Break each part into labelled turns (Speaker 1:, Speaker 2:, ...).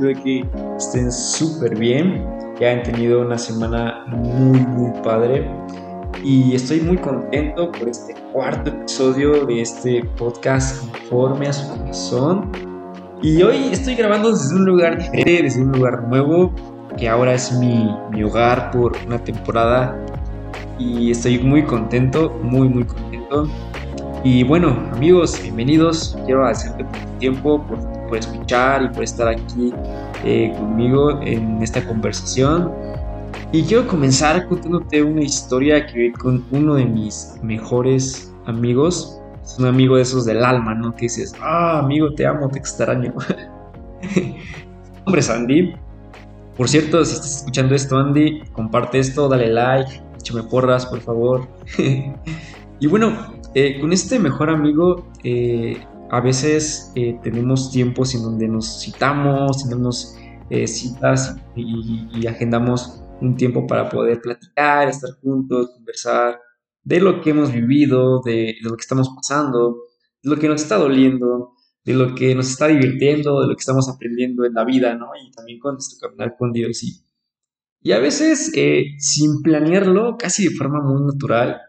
Speaker 1: espero que estén súper bien, que hayan tenido una semana muy, muy padre. Y estoy muy contento por este cuarto episodio de este podcast conforme a su corazón. Y hoy estoy grabando desde un lugar diferente, desde un lugar nuevo, que ahora es mi, mi hogar por una temporada. Y estoy muy contento, muy, muy contento. Y bueno, amigos, bienvenidos. Quiero agradecerte por tu tiempo, por, por escuchar y por estar aquí eh, conmigo en esta conversación. Y quiero comenzar contándote una historia que vi con uno de mis mejores amigos. Es un amigo de esos del alma, ¿no? Que dices, ah, amigo, te amo, te extraño. Hombre, Andy. Por cierto, si estás escuchando esto, Andy, comparte esto, dale like, échame porras, por favor. y bueno, eh, con este mejor amigo, eh, a veces eh, tenemos tiempos en donde nos citamos, tenemos citas y, agendamos un tiempo para poder platicar, estar juntos, conversar de lo que hemos vivido, de, lo que estamos pasando, de lo que nos está doliendo, de lo que nos está divirtiendo, de lo que estamos aprendiendo en la vida, ¿no? Y también con nuestro caminar con Dios. Y, y a veces, sin planearlo, casi de forma muy natural,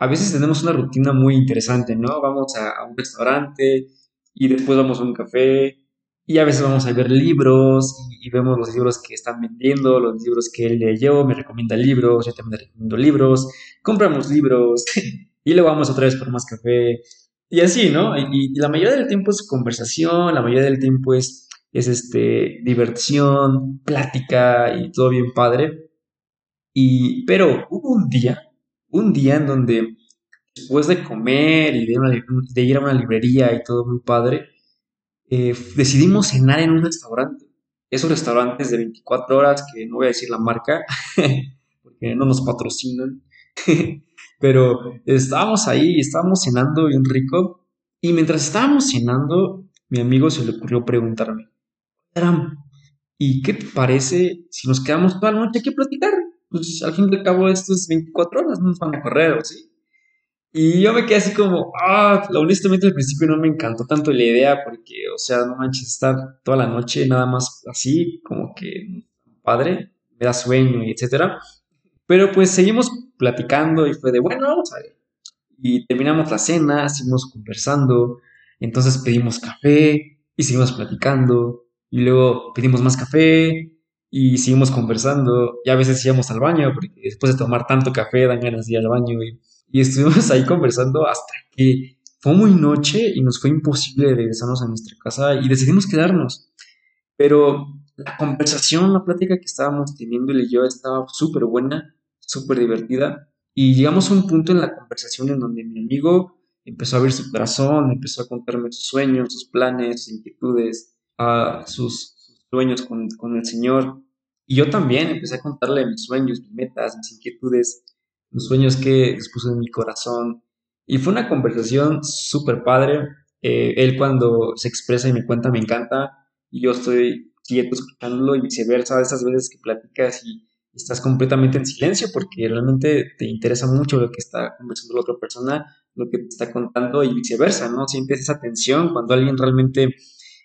Speaker 1: a veces tenemos una rutina muy interesante, ¿no? Vamos a, un restaurante y después vamos a un café y a veces vamos a ver libros y, vemos los libros que están vendiendo, los libros que él leyó, me recomienda libros, yo también le recomiendo libros, compramos libros y luego vamos otra vez por más café y así, ¿no? Y, la mayoría del tiempo es conversación, la mayoría del tiempo es, es este, diversión, plática y todo bien padre. Y, pero hubo un día un día en donde después de comer y de, ir a una librería y todo muy padre, eh, decidimos cenar en un restaurante. Esos restaurantes de 24 horas, que no voy a decir la marca, porque no nos patrocinan, pero estábamos ahí, estábamos cenando bien rico, y mientras estábamos cenando, mi amigo se le ocurrió preguntarme, ¿y qué te parece si nos quedamos toda la noche aquí a platicar? Pues al fin y al cabo estos 24 horas no nos van a correr, ¿sí? Y yo me quedé así como, ah, honestamente al principio no me encantó tanto la idea porque, o sea, no manches, estar toda la noche nada más así, como que padre, me da sueño y etcétera. Pero pues seguimos platicando y fue de, bueno, vamos a ver. Y terminamos la cena, seguimos conversando, entonces pedimos café y seguimos platicando y luego pedimos más café y seguimos conversando. Y a veces íbamos al baño, porque después de tomar tanto café dan ganas ir al baño. Y, y estuvimos ahí conversando hasta que fue muy noche y nos fue imposible regresarnos a nuestra casa y decidimos quedarnos. Pero la conversación, la plática que estábamos teniendo él y yo estaba súper buena, súper divertida. Y llegamos a un punto en la conversación en donde mi amigo empezó a abrir su corazón, empezó a contarme sus sueños, sus planes, sus inquietudes, a sus, sueños con, con el Señor. Y yo también empecé a contarle mis sueños, mis metas, mis inquietudes, los sueños que expuso en mi corazón. Y fue una conversación súper padre. Eh, él cuando se expresa y me cuenta me encanta y yo estoy quieto escuchándolo y viceversa, esas veces que platicas y estás completamente en silencio porque realmente te interesa mucho lo que está conversando la otra persona, lo que te está contando y viceversa, ¿no? Sientes esa tensión cuando alguien realmente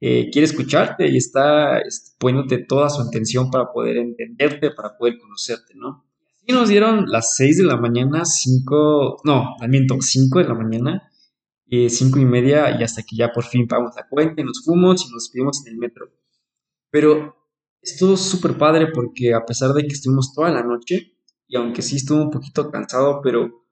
Speaker 1: eh, quiere escucharte y está poniéndote toda su atención para poder entenderte, para poder conocerte, ¿no? Y nos dieron las 6 de la mañana, 5, no, miento, 5 de la mañana, eh, 5 y media, y hasta que ya por fin pagamos la cuenta y nos fuimos y nos despedimos en el metro. Pero estuvo súper padre porque a pesar de que estuvimos toda la noche, y aunque sí estuvo un poquito cansado, pero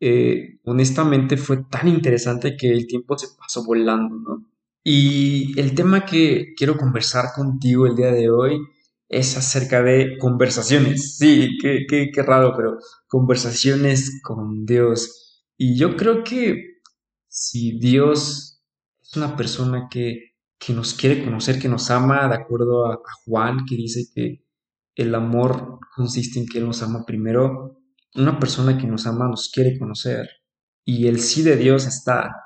Speaker 1: eh, honestamente fue tan interesante que el tiempo se pasó volando, ¿no? Y el tema que quiero conversar contigo el día de hoy es acerca de conversaciones. Sí, qué, qué, qué raro, pero conversaciones con Dios. Y yo creo que si Dios es una persona que, que nos quiere conocer, que nos ama, de acuerdo a, a Juan, que dice que el amor consiste en que Él nos ama primero, una persona que nos ama nos quiere conocer. Y el sí de Dios está.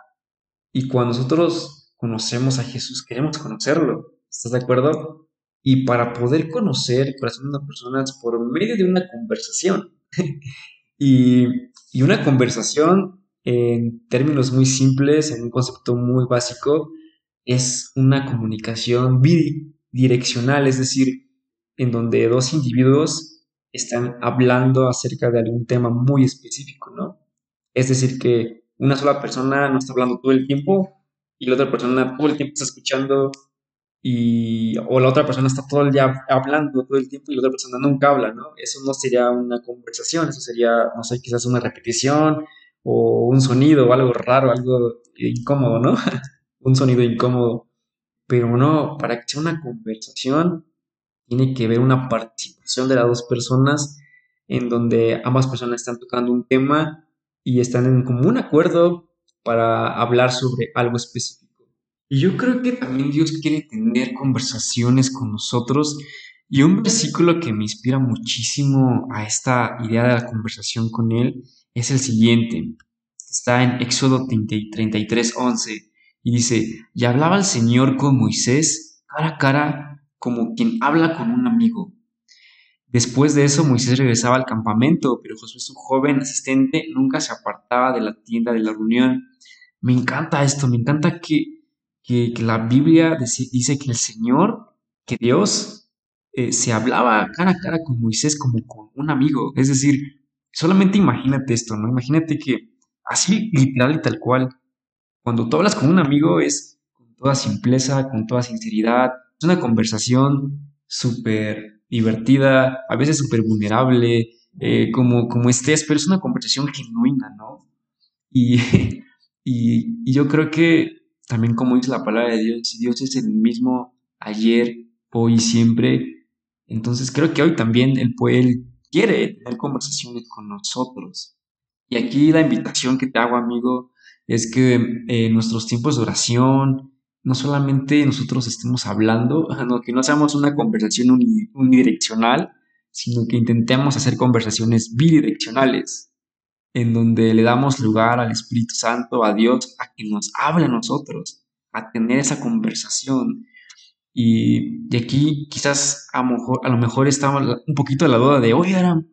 Speaker 1: Y cuando nosotros conocemos a Jesús, queremos conocerlo. ¿Estás de acuerdo? Y para poder conocer el corazón de una persona es por medio de una conversación. y, y una conversación, en términos muy simples, en un concepto muy básico, es una comunicación direccional, es decir, en donde dos individuos están hablando acerca de algún tema muy específico, ¿no? Es decir, que una sola persona no está hablando todo el tiempo y la otra persona todo el tiempo está escuchando y o la otra persona está todo el día hablando todo el tiempo y la otra persona nunca habla, ¿no? Eso no sería una conversación, eso sería, no sé, quizás una repetición o un sonido o algo raro, algo incómodo, ¿no? un sonido incómodo. Pero no, para que sea una conversación tiene que haber una participación de las dos personas en donde ambas personas están tocando un tema y están en común acuerdo para hablar sobre algo específico. Y yo creo que también Dios quiere tener conversaciones con nosotros. Y un versículo que me inspira muchísimo a esta idea de la conversación con Él es el siguiente. Está en Éxodo 33, 11 y dice, y hablaba el Señor con Moisés cara a cara como quien habla con un amigo. Después de eso Moisés regresaba al campamento, pero Josué, su joven asistente, nunca se apartaba de la tienda de la reunión. Me encanta esto, me encanta que que, la Biblia dice que el Señor, que Dios, eh, se hablaba cara a cara con Moisés como con un amigo. Es decir, solamente imagínate esto, ¿no? Imagínate que así literal y tal cual, cuando tú hablas con un amigo es con toda simpleza, con toda sinceridad, es una conversación súper divertida, a veces súper vulnerable, eh, como, como estés, pero es una conversación genuina, ¿no? Y, y, yo creo que también como dice la palabra de Dios, Dios es el mismo ayer, hoy y siempre, entonces creo que hoy también Él, puede, quiere tener conversaciones con nosotros. Y aquí la invitación que te hago, amigo, es que eh, nuestros tiempos de oración, no solamente nosotros estemos hablando, que no hagamos una conversación unidireccional, sino que intentemos hacer conversaciones bidireccionales en donde le damos lugar al Espíritu Santo, a Dios, a que nos hable a nosotros, a tener esa conversación. Y de aquí quizás a lo mejor, estaba un poquito la duda de, oye, Aram,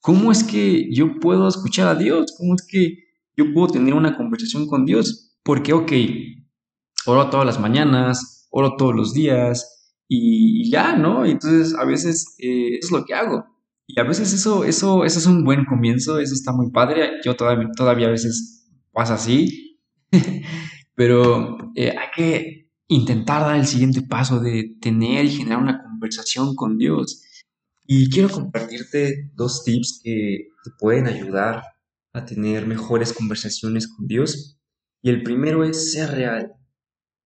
Speaker 1: ¿cómo es que yo puedo escuchar a Dios? ¿Cómo es que yo puedo tener una conversación con Dios? Porque, ok, oro todas las mañanas, oro todos los días y, ya, ¿no? Entonces a veces eh, eso es lo que hago. Y a veces eso, eso, eso es un buen comienzo, eso está muy padre. Yo todavía, todavía a veces pasa así, pero eh, hay que intentar dar el siguiente paso de tener y generar una conversación con Dios. Y quiero compartirte dos tips que te pueden ayudar a tener mejores conversaciones con Dios. Y el primero es ser real.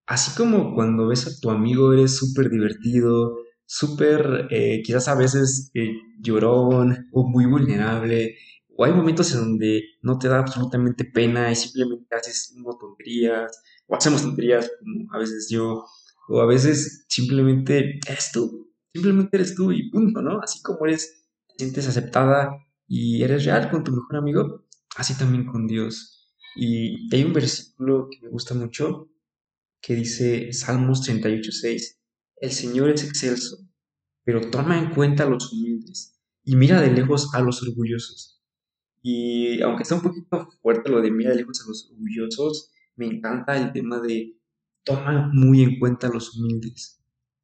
Speaker 1: Así como cuando ves a tu amigo eres súper divertido, súper, eh, quizás a veces eh, llorón o muy vulnerable, o hay momentos en donde no te da absolutamente pena y simplemente haces tonterías, o hacemos tonterías como a veces yo, o a veces simplemente eres tú, simplemente eres tú y punto, ¿no? Así como eres, te sientes aceptada y eres real con tu mejor amigo, así también con Dios. Y hay un versículo que me gusta mucho que dice Salmos 38.6 el Señor es excelso, pero toma en cuenta a los humildes y mira de lejos a los orgullosos. Y aunque está un poquito fuerte lo de mira de lejos a los orgullosos, me encanta el tema de toma muy en cuenta a los humildes.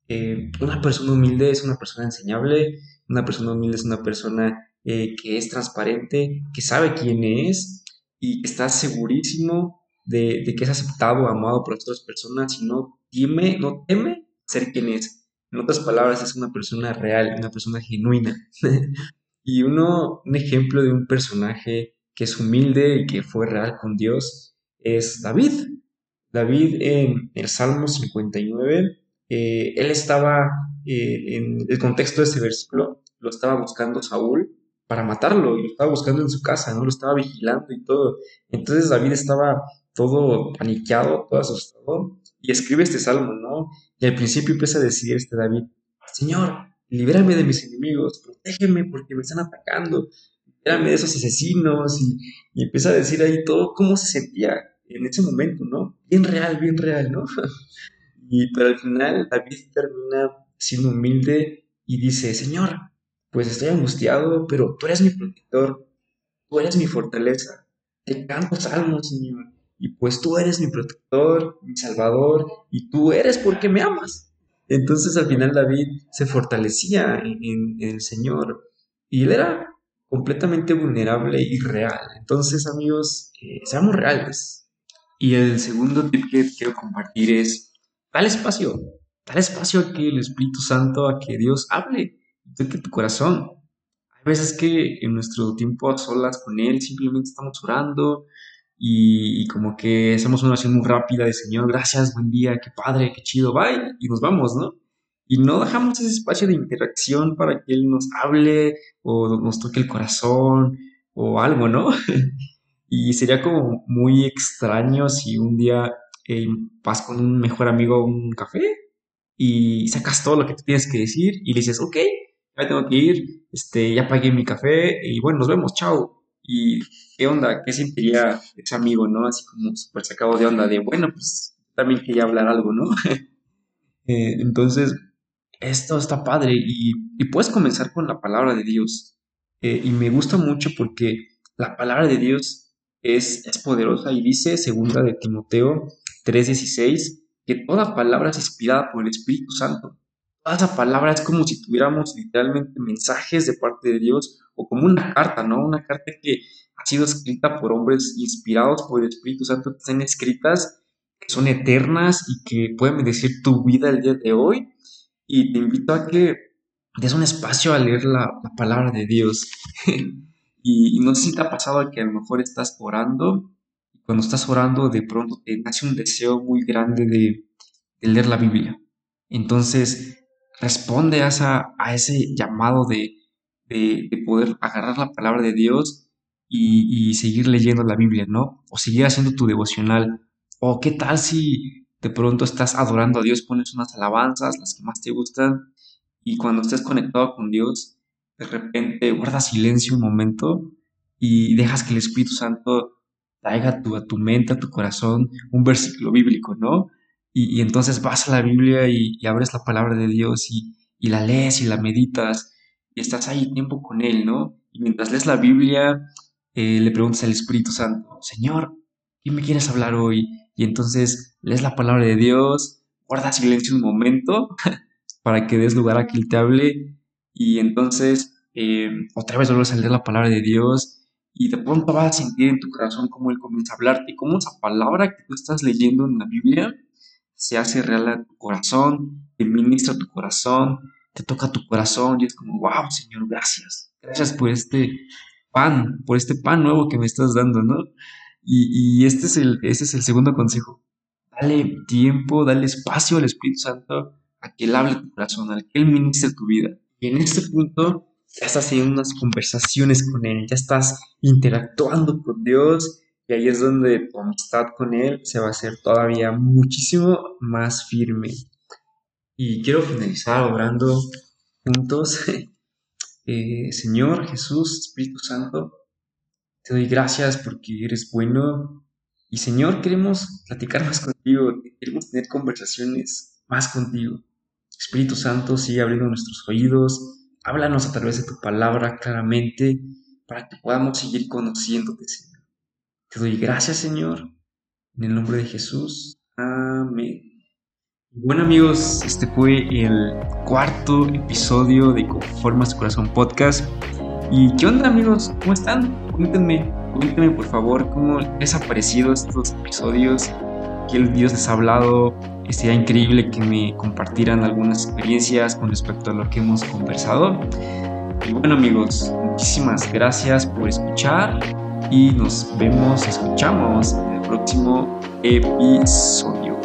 Speaker 1: Eh, una persona humilde es una persona enseñable, una persona humilde es una persona eh, que es transparente, que sabe quién es y está segurísimo de, de, que es aceptado, amado por otras personas y no teme, no teme ser quien es. En otras palabras, es una persona real, una persona genuina. y uno, un ejemplo de un personaje que es humilde y que fue real con Dios es David. David en el Salmo 59, eh, él estaba, eh, en el contexto de ese versículo, lo estaba buscando Saúl para matarlo, y lo estaba buscando en su casa, ¿no? Lo estaba vigilando y todo. Entonces David estaba todo paniqueado, todo asustado, y escribe este salmo, ¿no? Y al principio empieza a decir este David, Señor, libérame de mis enemigos, protégeme porque me están atacando, libérame de esos asesinos, y, y empieza a decir ahí todo cómo se sentía en ese momento, ¿no? Bien real, bien real, ¿no? y pero al final David termina siendo humilde y dice, Señor, pues estoy angustiado, pero tú eres mi protector, tú eres mi fortaleza, te canto salmos, Señor y pues tú eres mi protector, mi salvador, y tú eres porque me amas. Entonces al final David se fortalecía en, el Señor y él era completamente vulnerable y real. Entonces amigos, eh, seamos reales. Y el segundo tip que quiero compartir es, dale espacio, dale espacio a que el Espíritu Santo, a que Dios hable, toque tu corazón. Hay veces que en nuestro tiempo a solas con Él simplemente estamos orando, y, como que hacemos una oración muy rápida de Señor, gracias, buen día, qué padre, qué chido, bye, y nos vamos, ¿no? Y no dejamos ese espacio de interacción para que Él nos hable o nos toque el corazón o algo, ¿no? y sería como muy extraño si un día eh, vas con un mejor amigo a un café y sacas todo lo que tienes que decir y le dices, ok, ya tengo que ir, este, ya pagué mi café y bueno, nos vemos, chao y qué onda, qué sentiría ese amigo, ¿no? Así como súper sacado de onda, de bueno, pues también quería hablar algo, ¿no? Eh, entonces, esto está padre y, puedes comenzar con la palabra de Dios. Eh, y me gusta mucho porque la palabra de Dios es, es poderosa y dice, segunda de Timoteo 3:16, que toda palabra es inspirada por el Espíritu Santo. Toda esa palabra es como si tuviéramos literalmente mensajes de parte de Dios o como una carta, ¿no? Una carta que ha sido escrita por hombres inspirados por el Espíritu Santo, que están escritas, que son eternas y que pueden bendecir tu vida el día de hoy. Y te invito a que des un espacio a leer la, palabra de Dios. y, no sé si te ha pasado que a lo mejor estás orando y cuando estás orando de pronto te nace un deseo muy grande de, leer la Biblia. Entonces, responde a, ese llamado de, de, poder agarrar la palabra de Dios y, seguir leyendo la Biblia, ¿no? O seguir haciendo tu devocional. O qué tal si de pronto estás adorando a Dios, pones unas alabanzas, las que más te gustan, y cuando estés conectado con Dios, de repente guardas silencio un momento y dejas que el Espíritu Santo traiga tu, a tu mente, a tu corazón, un versículo bíblico, ¿no? Y, entonces vas a la Biblia y, abres la palabra de Dios y, y, la lees y la meditas y estás ahí tiempo con Él, ¿no? Y mientras lees la Biblia, eh, le preguntas al Espíritu Santo, Señor, ¿qué me quieres hablar hoy? Y entonces lees la palabra de Dios, guarda silencio un momento para que des lugar a que Él te hable y entonces eh, otra vez vuelves a leer la palabra de Dios y de pronto vas a sentir en tu corazón cómo Él comienza a hablarte, cómo esa palabra que tú estás leyendo en la Biblia se hace real a tu corazón, te ministra tu corazón, te toca tu corazón y es como, wow, Señor, gracias. Gracias por este pan, por este pan nuevo que me estás dando, ¿no? Y, este, es el, este es el segundo consejo. Dale tiempo, dale espacio al Espíritu Santo a que Él hable tu corazón, a que Él ministre tu vida. Y en este punto ya estás haciendo unas conversaciones con Él, ya estás interactuando con Dios y ahí es donde tu amistad con Él se va a hacer todavía muchísimo más firme. Y quiero finalizar orando juntos. Eh, Señor Jesús, Espíritu Santo, te doy gracias porque eres bueno. Y Señor, queremos platicar más contigo, queremos tener conversaciones más contigo. Espíritu Santo, sigue abriendo nuestros oídos, háblanos a través de tu palabra claramente para que podamos seguir conociéndote, Señor. Te doy gracias, Señor, en el nombre de Jesús. Amén. Bueno amigos, este fue el cuarto episodio de Conformas tu Corazón Podcast. ¿Y qué onda amigos? ¿Cómo están? Cuéntenme, cuéntenme por favor cómo les ha parecido estos episodios, qué Dios les ha hablado. Sería increíble que me compartieran algunas experiencias con respecto a lo que hemos conversado. Y bueno amigos, muchísimas gracias por escuchar y nos vemos, escuchamos en el próximo episodio.